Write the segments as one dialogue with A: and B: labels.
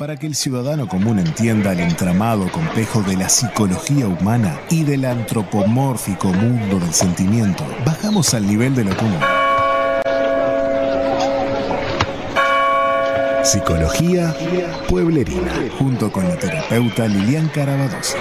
A: Para que el ciudadano común entienda el entramado complejo de la psicología humana y del antropomórfico mundo del sentimiento, bajamos al nivel de lo común. Psicología Pueblerina, junto con la terapeuta Lilian Carabadosa.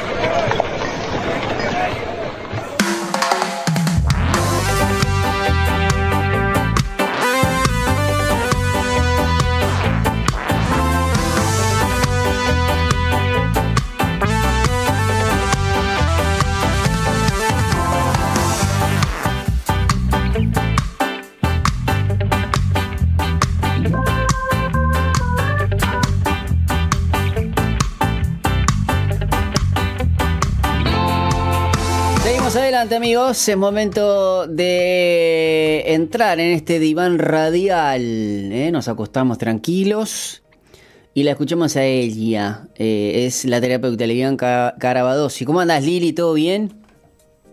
B: Amigos, es momento de entrar en este diván radial. ¿eh? Nos acostamos tranquilos y la escuchamos a ella. Eh, es la terapeuta Lilian Carabadosi. ¿Cómo andas, Lili? ¿Todo bien?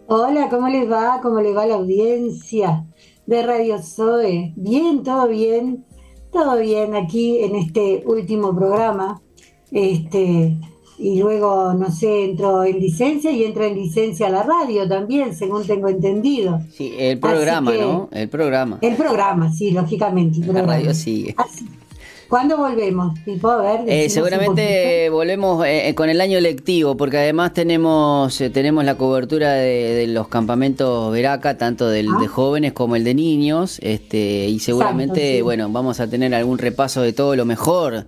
C: Hola, ¿cómo les va? ¿Cómo les va la audiencia de Radio Zoe? Bien, todo bien. Todo bien aquí en este último programa. Este, y luego, no sé, entro en licencia y entro en licencia a la radio también, según tengo entendido.
B: Sí, el programa, ¿no? El programa.
C: El programa, sí, lógicamente.
B: La radio sigue.
C: ¿Cuándo volvemos? A ver,
B: eh, seguramente volvemos eh, con el año lectivo, porque además tenemos eh, tenemos la cobertura de, los campamentos Veraca, tanto del, de ah. jóvenes como el de niños, este y seguramente, bueno, vamos a tener algún repaso de todo lo mejor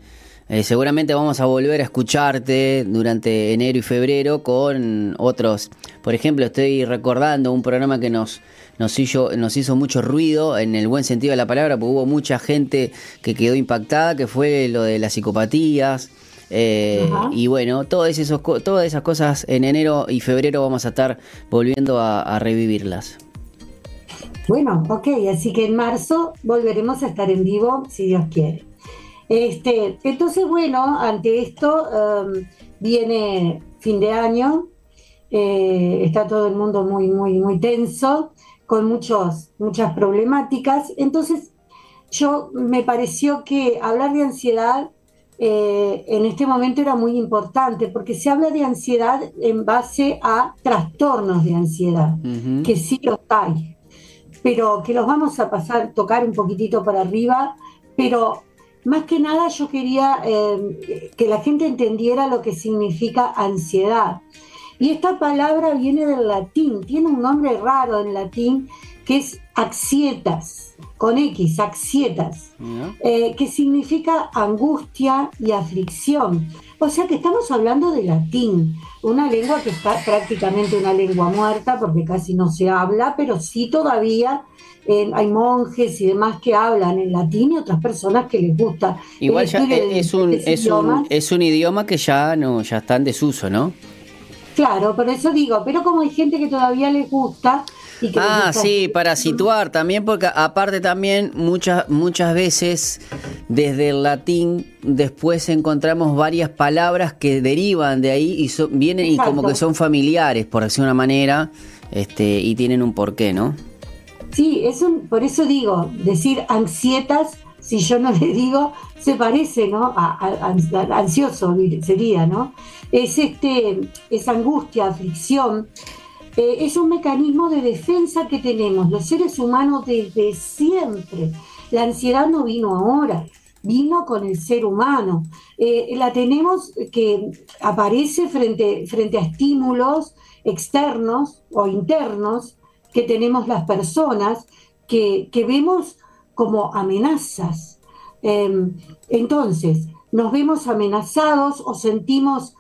B: eh, seguramente vamos a volver a escucharte durante enero y febrero con otros. Por ejemplo, estoy recordando un programa que nos, nos, hizo, nos hizo mucho ruido en el buen sentido de la palabra, porque hubo mucha gente que quedó impactada, que fue lo de las psicopatías. Eh, y bueno, todas, esos, todas esas cosas en enero y febrero vamos a estar volviendo a revivirlas.
C: Bueno, ok, así que en marzo volveremos a estar en vivo, si Dios quiere. Este, entonces, bueno, ante esto um, viene fin de año, eh, está todo el mundo muy, muy, muy tenso, con muchos, muchas problemáticas. Entonces, yo me pareció que hablar de ansiedad eh, en este momento era muy importante, porque se habla de ansiedad en base a trastornos de ansiedad, que sí los hay, pero que los vamos a pasar, tocar un poquitito para arriba, pero más que nada yo quería eh, que la gente entendiera lo que significa ansiedad. Y esta palabra viene del latín, tiene un nombre raro en latín que es axietas, con X, axietas, eh, que significa angustia y aflicción. O sea que estamos hablando de latín, una lengua que está prácticamente una lengua muerta porque casi no se habla, pero sí todavía hay monjes y demás que hablan en latín y otras personas que les gusta.
B: Igual ya es, un, es, un, es un idioma que ya no ya está en desuso, ¿no?
C: Claro, por eso digo, pero como hay gente que todavía les gusta, y que
B: ah, sí, para situar también, porque aparte también muchas, muchas veces desde el latín después encontramos varias palabras que derivan de ahí y vienen y como que son familiares, por decir una manera, este, y tienen un porqué, ¿no?
C: Sí, eso, por eso digo, decir ansietas, si yo no le digo, se parece, ¿no? A, ansioso sería, ¿no? Es este, es angustia, aflicción. Eh, es un mecanismo de defensa que tenemos los seres humanos desde siempre. La ansiedad no vino ahora, vino con el ser humano. Eh, la tenemos que aparece frente, frente a estímulos externos o internos que tenemos las personas que, vemos como amenazas. Em, entonces, nos vemos amenazados o sentimos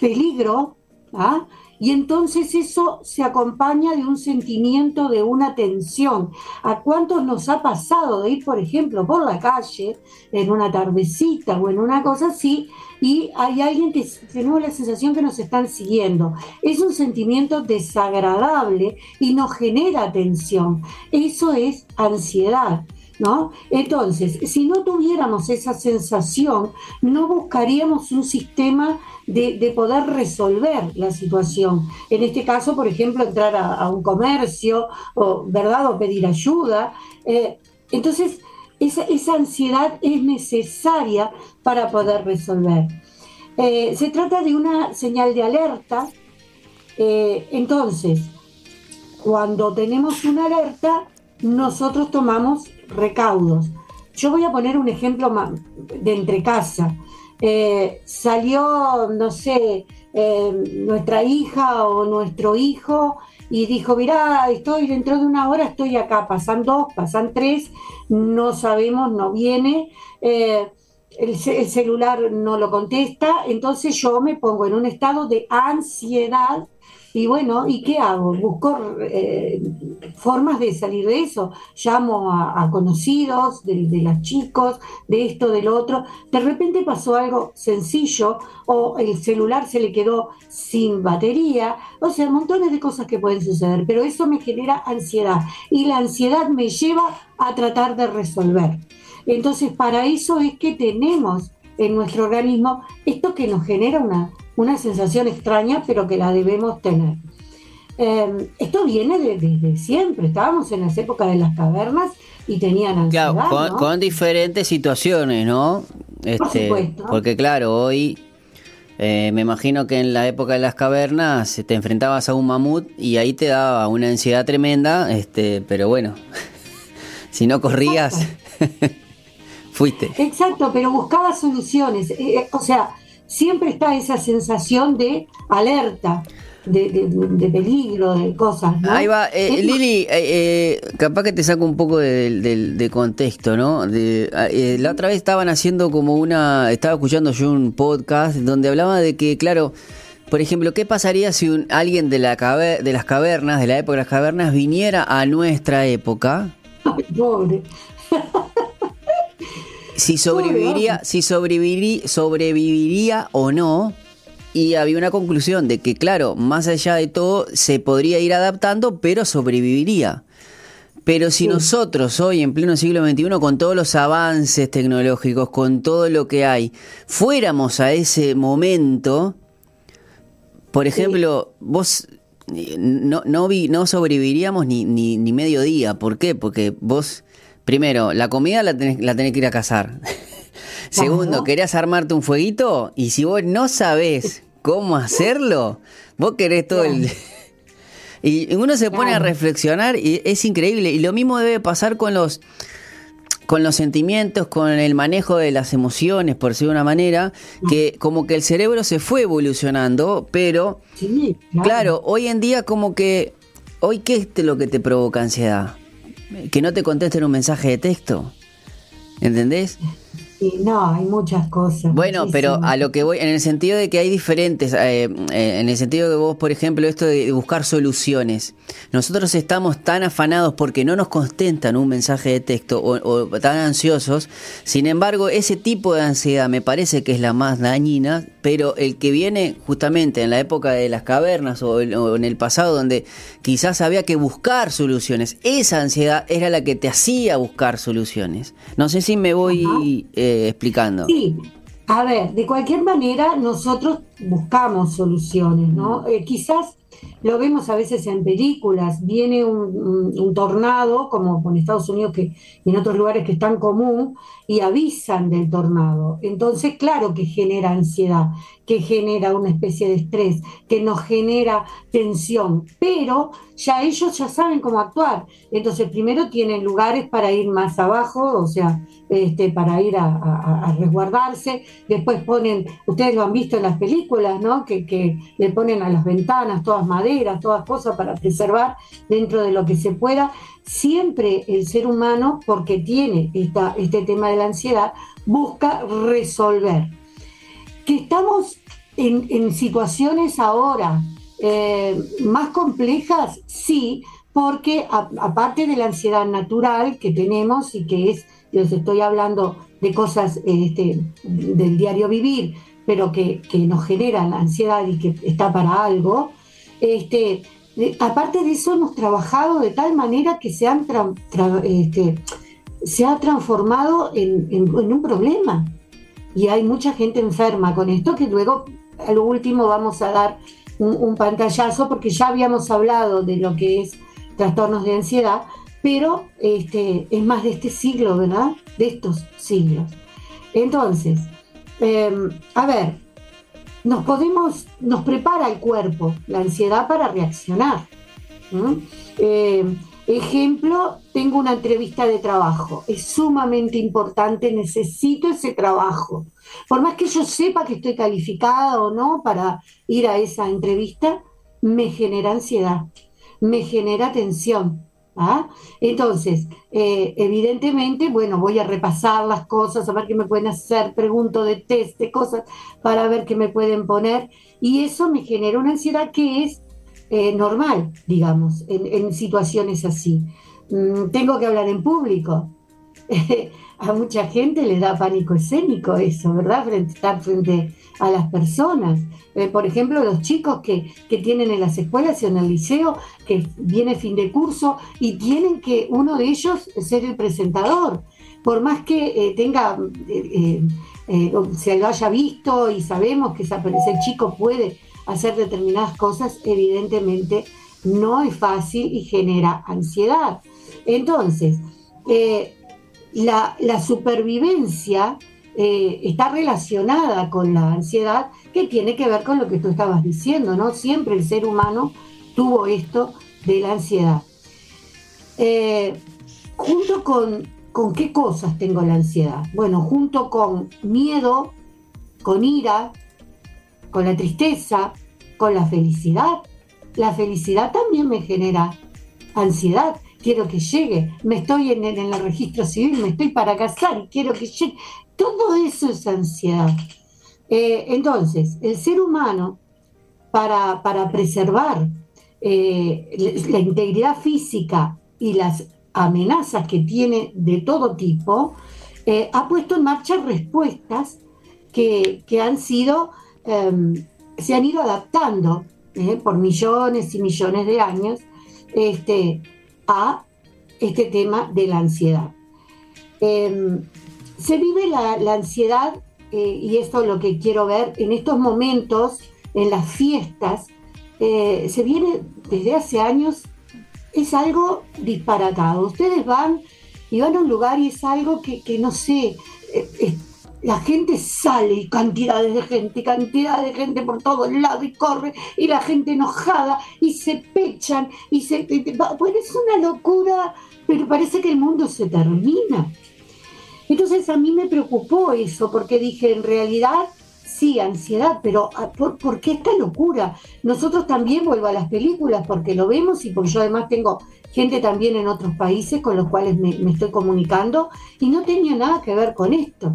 C: peligro, ¿ah? Y entonces eso se acompaña de un sentimiento de una tensión. ¿A cuántos nos ha pasado de ir, por ejemplo, por la calle en una tardecita o en una cosa así y hay alguien que tenemos la sensación que nos están siguiendo. Es un sentimiento desagradable y nos genera tensión. Eso es ansiedad. ¿No? Entonces, si no tuviéramos esa sensación, no buscaríamos un sistema de, poder resolver la situación. En este caso, por ejemplo, entrar a, un comercio, o, ¿verdad? O pedir ayuda. Eh, entonces, esa, ansiedad es necesaria para poder resolver. Eh, se trata de una señal de alerta. Eh, entonces, cuando tenemos una alerta, nosotros tomamos recaudos. Yo voy a poner un ejemplo de entre casa. Eh, salió, no sé, nuestra hija o nuestro hijo y dijo, mirá, estoy dentro de una hora, estoy acá, pasan dos, pasan tres, no sabemos, no viene el, celular no lo contesta, entonces yo me pongo en un estado de ansiedad y bueno, ¿y qué hago? Busco eh, formas de salir de eso. Llamo a, conocidos de, de, los chicos, de esto, del otro. De repente pasó algo sencillo o el celular se le quedó sin batería. O sea, montones de cosas que pueden suceder, pero eso me genera ansiedad y la ansiedad me lleva a tratar de resolver. Entonces, para eso es que tenemos en nuestro organismo esto que nos genera una, una sensación extraña, pero que la debemos tener. Em, esto viene desde siempre, estábamos en las épocas de las cavernas y tenían ansiedad.
B: Claro, con, diferentes situaciones, ¿no? Este, porque claro, hoy eh, me imagino que en la época de las cavernas te enfrentabas a un mamut y ahí te daba una ansiedad tremenda, este, pero bueno, si no corrías... Fuiste.
C: Exacto, pero buscaba soluciones. Eh, eh, o sea, siempre está esa sensación de alerta. De, peligro, de cosas.
B: Ahí va, eh, Lili, capaz que te saco un poco de, contexto, ¿no? Ah, la otra vez estaban haciendo como una, estaba escuchando yo un podcast donde hablaba de que, claro, por ejemplo, ¿qué pasaría si un, alguien de, la de las cavernas, de la época de las cavernas, viniera a nuestra época?
C: Ay, pobre
B: si sobreviviría, si sobreviviría, sobreviviría o no. Y había una conclusión de que, claro, más allá de todo, se podría ir adaptando, pero sobreviviría. Pero si nosotros hoy, en pleno siglo XXI, con todos los avances tecnológicos, con todo lo que hay, fuéramos a ese momento, por ejemplo, vos no, no, vi, no sobreviviríamos ni, ni, ni medio día. ¿Por qué? Porque vos Primero, la comida la tenés, la tenés que ir a cazar. Segundo, querés armarte un fueguito y si vos no sabés cómo hacerlo, vos querés todo el... Y uno se pone a reflexionar y es increíble. Y lo mismo debe pasar con los con los sentimientos, con el manejo de las emociones, por decirlo de una manera, que como que el cerebro se fue evolucionando, pero claro. hoy en día como que, hoy qué es lo que te provoca ansiedad? Que no te contesten un mensaje de texto. ¿Entendés?
C: no, hay muchas cosas.
B: Bueno, pero a lo que voy, en el sentido de que hay diferentes, eh, eh, en el sentido de vos, por ejemplo, esto de buscar soluciones. Nosotros estamos tan afanados porque no nos contentan un mensaje de texto o, tan ansiosos. Sin embargo, ese tipo de ansiedad me parece que es la más dañina, pero el que viene justamente en la época de las cavernas o, en el pasado donde quizás había que buscar soluciones, esa ansiedad era la que te hacía buscar soluciones. No sé si me voy... Eh, explicando.
C: Sí, a ver, de cualquier manera nosotros buscamos soluciones, ¿no? Eh, quizás lo vemos a veces en películas, viene un, tornado, como en Estados Unidos que, y en otros lugares que es tan común, y avisan del tornado. Entonces, claro que genera ansiedad, que genera una especie de estrés, que nos genera tensión, pero ya ellos ya saben cómo actuar. Entonces, primero tienen lugares para ir más abajo, o sea, este, para ir a, resguardarse. Después ponen, ustedes lo han visto en las películas, ¿no? Que le ponen a las ventanas todas maderas, todas cosas para preservar dentro de lo que se pueda. Siempre el ser humano, porque tiene esta, este tema de la ansiedad, busca resolver. Que estamos en, situaciones ahora eh, más complejas, sí, porque aparte de la ansiedad natural que tenemos y que es, les estoy hablando de cosas este, del diario vivir, pero que, que nos generan ansiedad y que está para algo, este, aparte de eso hemos trabajado de tal manera que se, este, ha transformado en, un problema. Y hay mucha gente enferma con esto que luego a lo último vamos a dar un, pantallazo porque ya habíamos hablado de lo que es trastornos de ansiedad, pero este, es más de este siglo, ¿verdad? De estos siglos. Entonces, em, a ver, nos podemos, nos prepara el cuerpo, la ansiedad para reaccionar. Em, ejemplo, tengo una entrevista de trabajo, es sumamente importante, necesito ese trabajo. Por más que yo sepa que estoy calificada o no para ir a esa entrevista, me genera ansiedad, me genera tensión. ¿Ah? Entonces, eh, evidentemente, bueno, voy a repasar las cosas, a ver qué me pueden hacer, pregunto de test, de cosas, para ver qué me pueden poner, y eso me genera una ansiedad que es eh, normal, digamos, en, situaciones así. Mm, tengo que hablar en público. a mucha gente le da pánico escénico eso, ¿verdad? Frente, estar frente a las personas. Eh, por ejemplo, los chicos que, tienen en las escuelas y en el liceo, que viene fin de curso y tienen que uno de ellos ser el presentador. Por más que eh, tenga, eh, se lo haya visto y sabemos que ese chico puede hacer determinadas cosas, evidentemente no es fácil y genera ansiedad. Entonces, la, supervivencia eh, está relacionada con la ansiedad, que tiene que ver con lo que tú estabas diciendo, ¿no? Siempre el ser humano tuvo esto de la ansiedad. Eh, junto con, con qué cosas tengo la ansiedad? Bueno, junto con miedo, con ira, con la tristeza, con la felicidad. La felicidad también me genera ansiedad quiero que llegue, me estoy en, el registro civil, me estoy para casar quiero que llegue. Todo eso es ansiedad. Eh, entonces, el ser humano, para, para preservar eh, la integridad física y las amenazas que tiene de todo tipo, eh, ha puesto en marcha respuestas que, han sido, em, se han ido adaptando por millones y millones de años este, a este tema de la ansiedad. Em, se vive la, ansiedad, eh, y esto es lo que quiero ver, en estos momentos, en las fiestas, eh, se viene desde hace años, es algo disparatado. Ustedes van y van a un lugar y es algo que, no sé, eh, la gente sale y cantidades de gente, cantidad de gente por todos lados y corre y la gente enojada y se pechan y se... Bueno, es una locura, pero parece que el mundo se termina. Entonces a mí me preocupó eso porque dije, en realidad sí, ansiedad, pero ah, ¿por, qué esta locura? Nosotros también vuelvo a las películas porque lo vemos y porque yo además tengo gente también en otros países con los cuales me estoy comunicando y no tenía nada que ver con esto.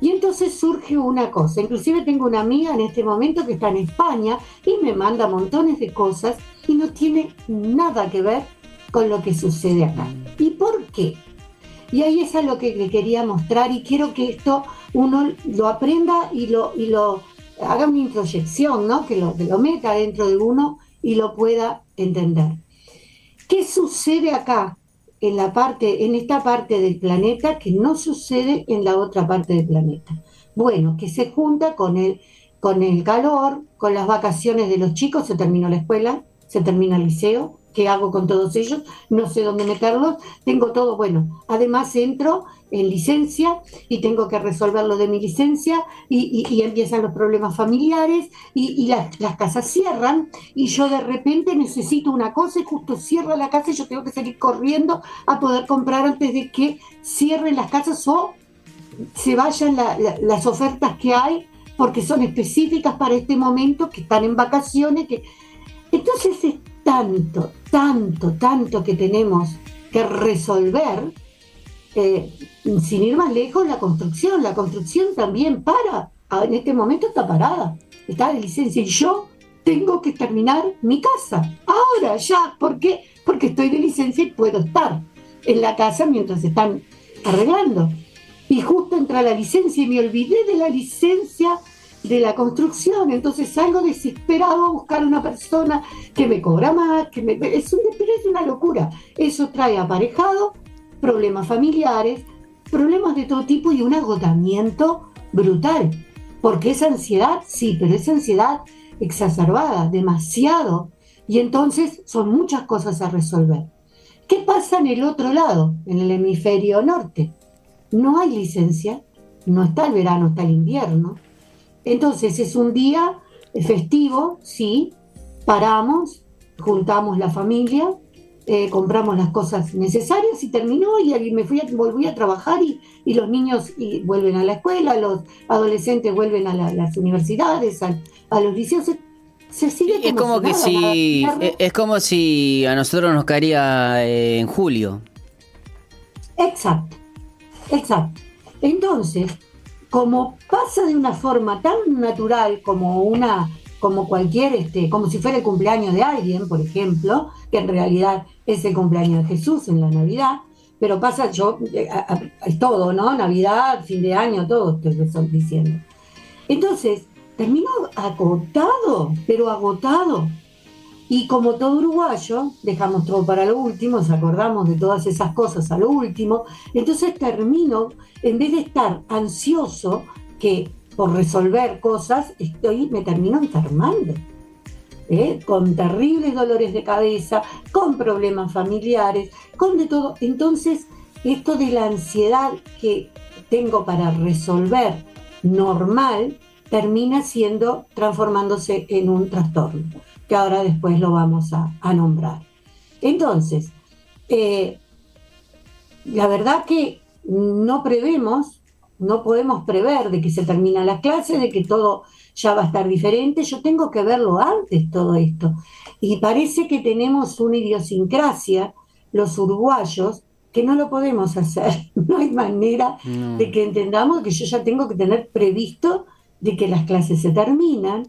C: Y entonces surge una cosa, inclusive tengo una amiga en este momento que está en España y me manda montones de cosas y no tiene nada que ver con lo que sucede acá. ¿Y por qué? Y ahí es a lo que le quería mostrar y quiero que esto uno lo aprenda y lo, haga una introyección, ¿no? que, lo, que lo meta dentro de uno y lo pueda entender. ¿Qué sucede acá? En la parte, en esta parte del planeta que no sucede en la otra parte del planeta. Bueno, que se junta con el, con el calor, con las vacaciones de los chicos, se terminó la escuela, se termina el liceo, qué hago con todos ellos, no sé dónde meterlos, tengo todo, bueno, además entro en licencia y tengo que resolver lo de mi licencia y, empiezan los problemas familiares y, las, casas cierran y yo de repente necesito una cosa y justo cierra la casa y yo tengo que salir corriendo a poder comprar antes de que cierren las casas o se vayan las ofertas que hay porque son específicas para este momento, que están en vacaciones, que... Entonces es tanto, tanto, tanto que tenemos que resolver eh, sin ir más lejos, la construcción. La construcción también para. Ah, en este momento está parada, está de licencia. Y yo tengo que terminar mi casa. Ahora, ya. ¿Por qué? Porque estoy de licencia y puedo estar en la casa mientras están arreglando. Y justo entra la licencia y me olvidé de la licencia de la construcción. Entonces salgo desesperado a buscar una persona que me cobra más, que me... Es, un, es una locura. Eso trae aparejado problemas familiares, problemas de todo tipo y un agotamiento brutal. Porque es ansiedad, sí, pero es ansiedad exacerbada, demasiado. Y entonces son muchas cosas a resolver. ¿Qué pasa en el otro lado, en el hemisferio norte? No hay licencia, no está el verano, está el invierno. Entonces es un día festivo, sí, paramos, juntamos la familia, eh, compramos las cosas necesarias y terminó y me fui a, volví a trabajar y, los niños vuelven a la escuela, los adolescentes vuelven a las universidades, a, los liceos. Se sigue
B: es como que si es como si a nosotros nos caería eh, en julio.
C: Exacto, exacto. Entonces, como pasa de una forma tan natural como una como cualquier este como si fuera el cumpleaños de alguien por ejemplo que en realidad es el cumpleaños de Jesús en la Navidad pero pasa yo eh, todo no Navidad fin de año todo estoy diciendo. Entonces termino agotado pero agotado y como todo uruguayo, dejamos todo para lo último, nos acordamos de todas esas cosas a lo último, entonces termino, en vez de estar ansioso, que por resolver cosas, estoy, me termino enfermando. ¿eh? con terribles dolores de cabeza, con problemas familiares, con de todo. Entonces, esto de la ansiedad que tengo para resolver normal, termina siendo, transformándose en un trastorno que ahora después lo vamos a, nombrar. Entonces, eh, la verdad que no prevemos, no podemos prever de que se termina la clase, de que todo ya va a estar diferente. Yo tengo que verlo antes todo esto. Y parece que tenemos una idiosincrasia, los uruguayos, que no lo podemos hacer. No hay manera de que entendamos que yo ya tengo que tener previsto de que las clases se terminan,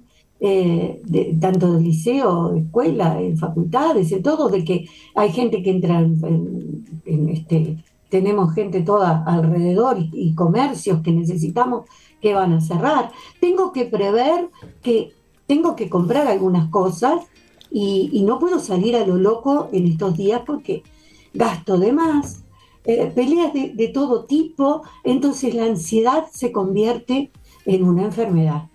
C: eh, de, tanto del liceo, escuela, en facultades, en todo, de que hay gente que entra en, este, tenemos gente toda alrededor y, comercios que necesitamos que van a cerrar. Tengo que prever que tengo que comprar algunas cosas y, no puedo salir a lo loco en estos días porque gasto de más, eh, peleas de, todo tipo, entonces la ansiedad se convierte en una enfermedad.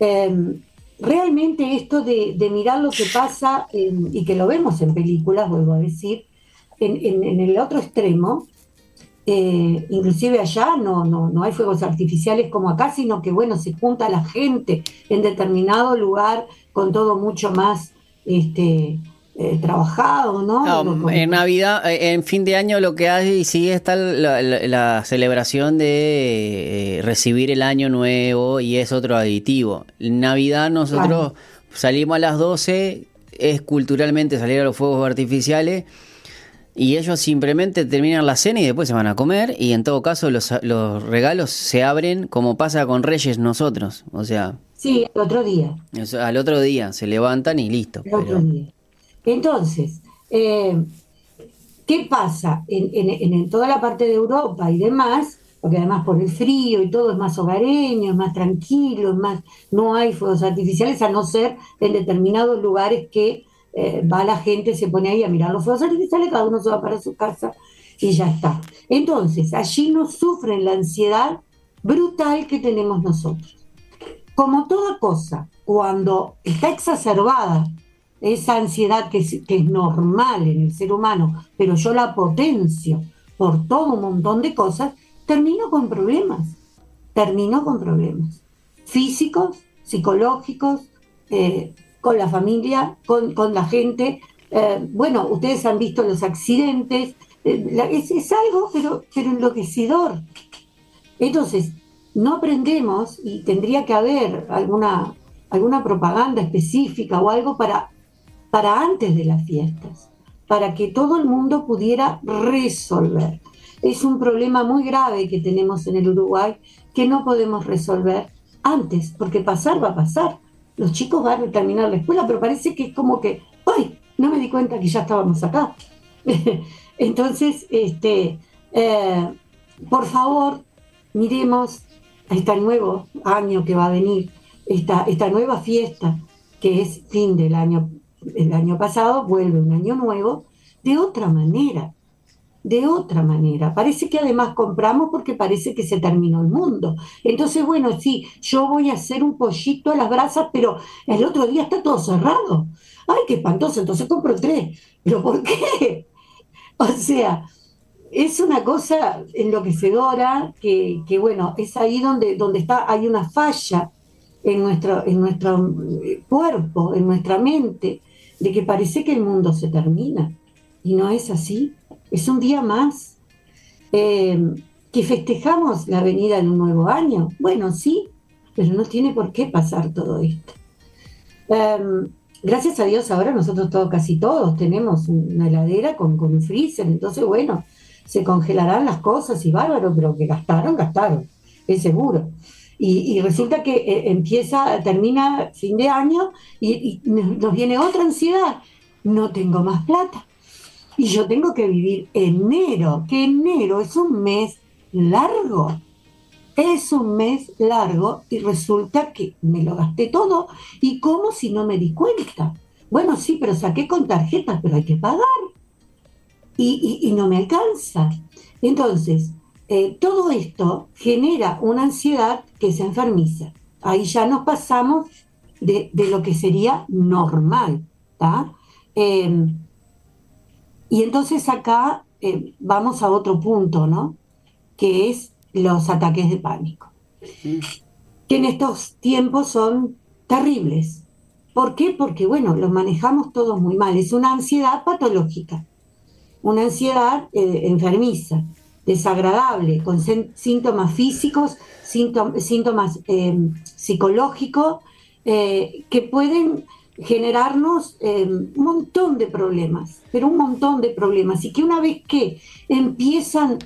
C: Em, realmente esto de, mirar lo que pasa, y que lo vemos en películas, vuelvo a decir, en, el otro extremo, eh, inclusive allá no, no, no hay fuegos artificiales como acá, sino que bueno, se junta la gente en determinado lugar con todo mucho más este, eh, trabajado, ¿no?
B: en Navidad, eh, en fin de año lo que hay y sigue está la, celebración de eh, recibir el año nuevo y es otro aditivo. En Navidad nosotros salimos a las 12, es culturalmente salir a los fuegos artificiales y ellos simplemente terminan la cena y después se van a comer y en todo caso los, los regalos se abren como pasa con Reyes nosotros, o sea...
C: Sí, al otro día.
B: Al otro día se levantan y listo. otro día.
C: Entonces, eh, ¿qué pasa? En, toda la parte de Europa y demás, porque además por el frío y todo es más hogareño, es más tranquilo, más, no hay fuegos artificiales, a no ser en determinados lugares que eh, va la gente, se pone ahí a mirar los fuegos artificiales, cada uno se va para su casa y ya está. Entonces, allí no sufren la ansiedad brutal que tenemos nosotros. Como toda cosa, cuando está exacerbada esa ansiedad que es, normal en el ser humano, pero yo la potencio por todo un montón de cosas, termino con problemas, termino con problemas físicos, psicológicos, eh, con la familia, con, la gente. Eh, bueno, ustedes han visto los accidentes, eh, es, algo pero, pero enloquecedor. Entonces, no aprendemos y tendría que haber alguna, alguna propaganda específica o algo para para antes de las fiestas, para que todo el mundo pudiera resolver. Es un problema muy grave que tenemos en el Uruguay que no podemos resolver antes, porque pasar va a pasar. Los chicos van a terminar la escuela, pero parece que es como que, ¡ay! No me di cuenta que ya estábamos acá. Entonces, este, eh, por favor, miremos a este nuevo año que va a venir, esta, esta nueva fiesta que es fin del año el año pasado, vuelve un año nuevo, de otra manera, de otra manera. Parece que además compramos porque parece que se terminó el mundo. Entonces, bueno, sí, yo voy a hacer un pollito a las brasas, pero el otro día está todo cerrado. Ay, qué espantoso, entonces compro tres. ¿Pero por qué? O sea, es una cosa enloquecedora que, que, bueno, es ahí donde, donde está, hay una falla en nuestro, en nuestro eh, cuerpo, en nuestra mente, de que parece que el mundo se termina. Y no es así. Es un día más. Eh, que festejamos la venida de un nuevo año. Bueno, sí, pero no tiene por qué pasar todo esto. Em, gracias a Dios ahora nosotros todos, casi todos, tenemos una heladera con, con un freezer, entonces bueno, se congelarán las cosas y bárbaro, pero que gastaron, gastaron, es seguro. Y, resulta que eh, empieza, termina fin de año y, nos viene otra ansiedad. No tengo más plata. Y yo tengo que vivir enero, que enero es un mes largo. Es un mes largo y resulta que me lo gasté todo. ¿Y cómo si no me di cuenta? Bueno, sí, pero saqué con tarjetas, pero hay que pagar. y no me alcanza. Entonces, eh, todo esto genera una ansiedad que se enfermiza. Ahí ya nos pasamos de, lo que sería normal. Em, y entonces acá eh, vamos a otro punto, ¿no? Que es los ataques de pánico. Que en estos tiempos son terribles. ¿Por qué? Porque, bueno, los manejamos todos muy mal. Es una ansiedad patológica, una ansiedad eh, enfermiza desagradable, con síntomas físicos, síntomas, eh, psicológicos, eh, que pueden generarnos eh, un montón de problemas, pero un montón de problemas, y que una vez que empiezan,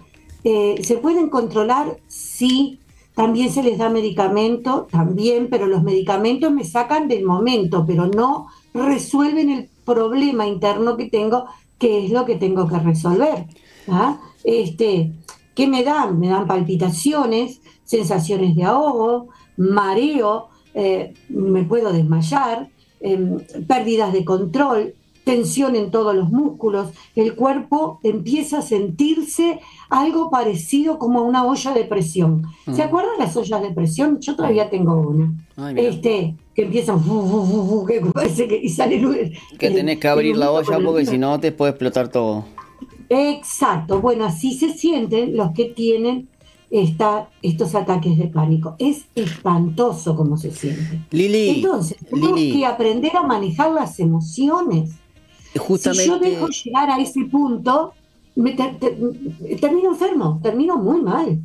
C: se pueden controlar, sí, también se les da medicamento, también, pero los medicamentos me sacan del momento, pero no resuelven el problema interno que tengo, que es lo que tengo que resolver. ¿ah? Este, ¿qué me dan? Me dan palpitaciones, sensaciones de ahogo, mareo, eh, me puedo desmayar, em, pérdidas de control, tensión en todos los músculos, el cuerpo empieza a sentirse algo parecido como a una olla de presión. ¿Se mm. acuerdan las ollas de presión? Yo todavía tengo una. este, que empieza que parece que y sale
B: Que tenés que abrir la olla porque si no te puede explotar todo.
C: Exacto, bueno, así se sienten los que tienen esta, estos ataques de pánico. Es espantoso como se siente.
B: Lili,
C: Entonces, tenemos que aprender a manejar las emociones.
B: Justamente,
C: si yo dejo llegar a ese punto, me termino enfermo, termino muy mal.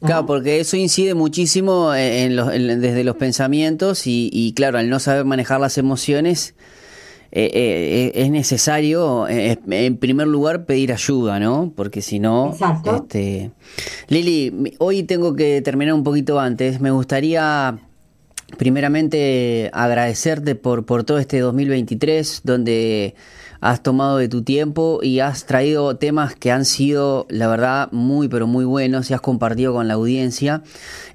B: Claro, porque eso incide muchísimo en desde los pensamientos y, y, claro, al no saber manejar las emociones, eh, eh, es necesario, eh, en primer lugar, pedir ayuda, ¿no? Porque si no... Este... Lili, hoy tengo que terminar un poquito antes. Me gustaría, primeramente, agradecerte por, por todo este 2023, donde has tomado de tu tiempo y has traído temas que han sido, la verdad, muy, pero muy buenos y has compartido con la audiencia.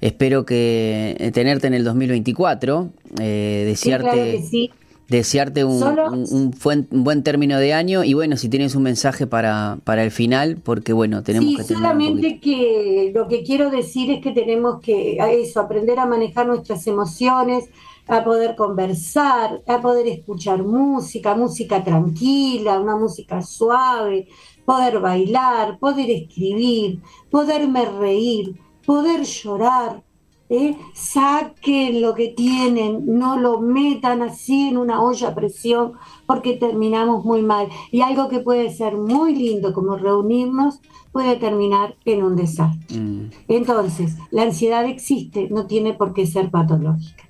B: Espero que tenerte en el 2024, eh, desearte... Sí, desearte un, un, buen, término de año y bueno, si tienes un mensaje para, para el final, porque bueno, tenemos que
C: tener solamente que lo que quiero decir es que tenemos que eso, aprender a manejar nuestras emociones, a poder conversar, a poder escuchar música, música tranquila, una música suave, poder bailar, poder escribir, poderme reír, poder llorar, ¿eh? saquen lo que tienen, no lo metan así en una olla a presión porque terminamos muy mal. Y algo que puede ser muy lindo como reunirnos puede terminar en un desastre. Mm. Entonces, la ansiedad existe, no tiene por qué ser patológica.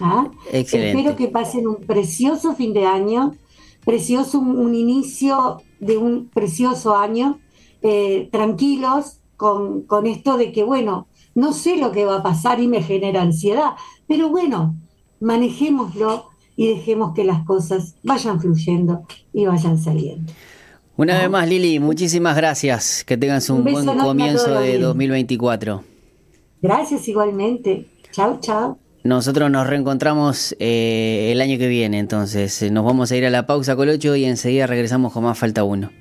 C: ¿ah? Espero que pasen un precioso fin de año, precioso un, inicio de un precioso año, eh, tranquilos con, con esto de que, bueno, no sé lo que va a pasar y me genera ansiedad, pero bueno, manejémoslo y dejemos que las cosas vayan fluyendo y vayan saliendo.
B: Una vez más, Lili, muchísimas gracias. Que tengas un, buen comienzo de 2024.
C: Gracias igualmente. Chao, chao.
B: Nosotros nos reencontramos eh, el año que viene, entonces nos vamos a ir a la pausa Colocho y enseguida regresamos con más Falta Uno.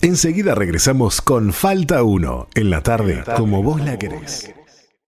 A: Enseguida regresamos con Falta Uno, en la tarde, como vos la querés.